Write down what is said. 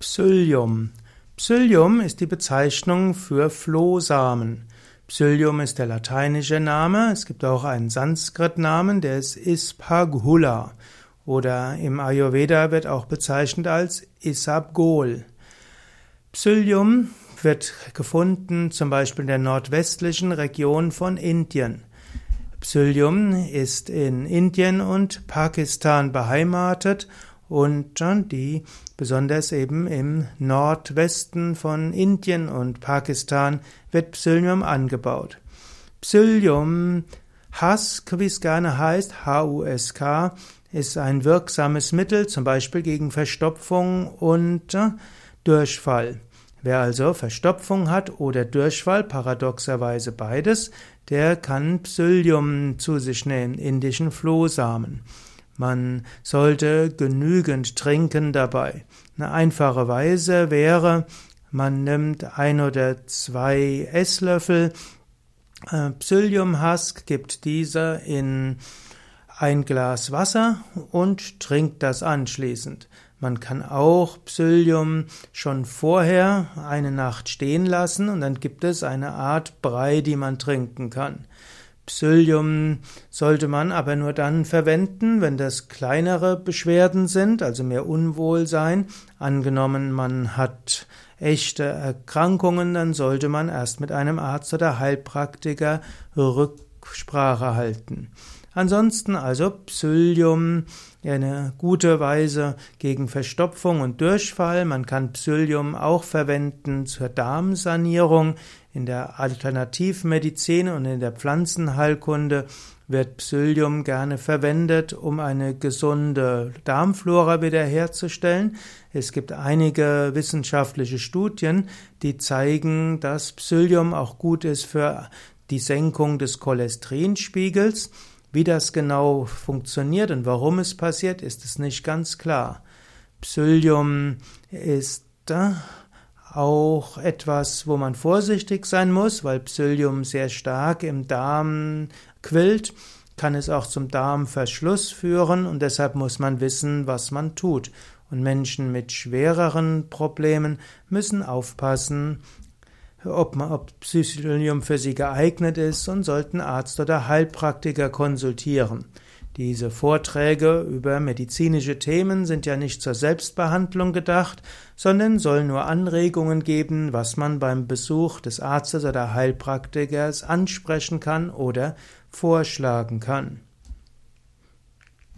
Psyllium. Psyllium ist die Bezeichnung für Flohsamen. Psyllium ist der lateinische Name. Es gibt auch einen Sanskrit-Namen, der ist Ispaghula. Oder im Ayurveda wird auch bezeichnet als Isabgol. Psyllium wird gefunden zum Beispiel in der nordwestlichen Region von Indien. Psyllium ist in Indien und Pakistan beheimatet und die besonders eben im Nordwesten von Indien und Pakistan wird Psyllium angebaut. Psyllium Husk, wie es gerne heißt, H-U-S-K, ist ein wirksames Mittel, zum Beispiel gegen Verstopfung und Durchfall. Wer also Verstopfung hat oder Durchfall, paradoxerweise beides, der kann Psyllium zu sich nehmen, indischen Flohsamen. Man sollte genügend trinken dabei. Eine einfache Weise wäre, man nimmt ein oder zwei Esslöffel äh, Psylliumhusk, gibt diese in ein Glas Wasser und trinkt das anschließend. Man kann auch Psyllium schon vorher eine Nacht stehen lassen und dann gibt es eine Art Brei, die man trinken kann. Psyllium sollte man aber nur dann verwenden, wenn das kleinere Beschwerden sind, also mehr Unwohlsein. Angenommen, man hat echte Erkrankungen, dann sollte man erst mit einem Arzt oder Heilpraktiker Rücksprache halten. Ansonsten also Psyllium eine gute Weise gegen Verstopfung und Durchfall. Man kann Psyllium auch verwenden zur Darmsanierung. In der Alternativmedizin und in der Pflanzenheilkunde wird Psyllium gerne verwendet, um eine gesunde Darmflora wiederherzustellen. Es gibt einige wissenschaftliche Studien, die zeigen, dass Psyllium auch gut ist für die Senkung des Cholesterinspiegels. Wie das genau funktioniert und warum es passiert, ist es nicht ganz klar. Psyllium ist äh, auch etwas, wo man vorsichtig sein muss, weil Psyllium sehr stark im Darm quillt, kann es auch zum Darmverschluss führen und deshalb muss man wissen, was man tut. Und Menschen mit schwereren Problemen müssen aufpassen, ob, ob Psyllium für sie geeignet ist und sollten Arzt oder Heilpraktiker konsultieren. Diese Vorträge über medizinische Themen sind ja nicht zur Selbstbehandlung gedacht, sondern sollen nur Anregungen geben, was man beim Besuch des Arztes oder Heilpraktikers ansprechen kann oder vorschlagen kann.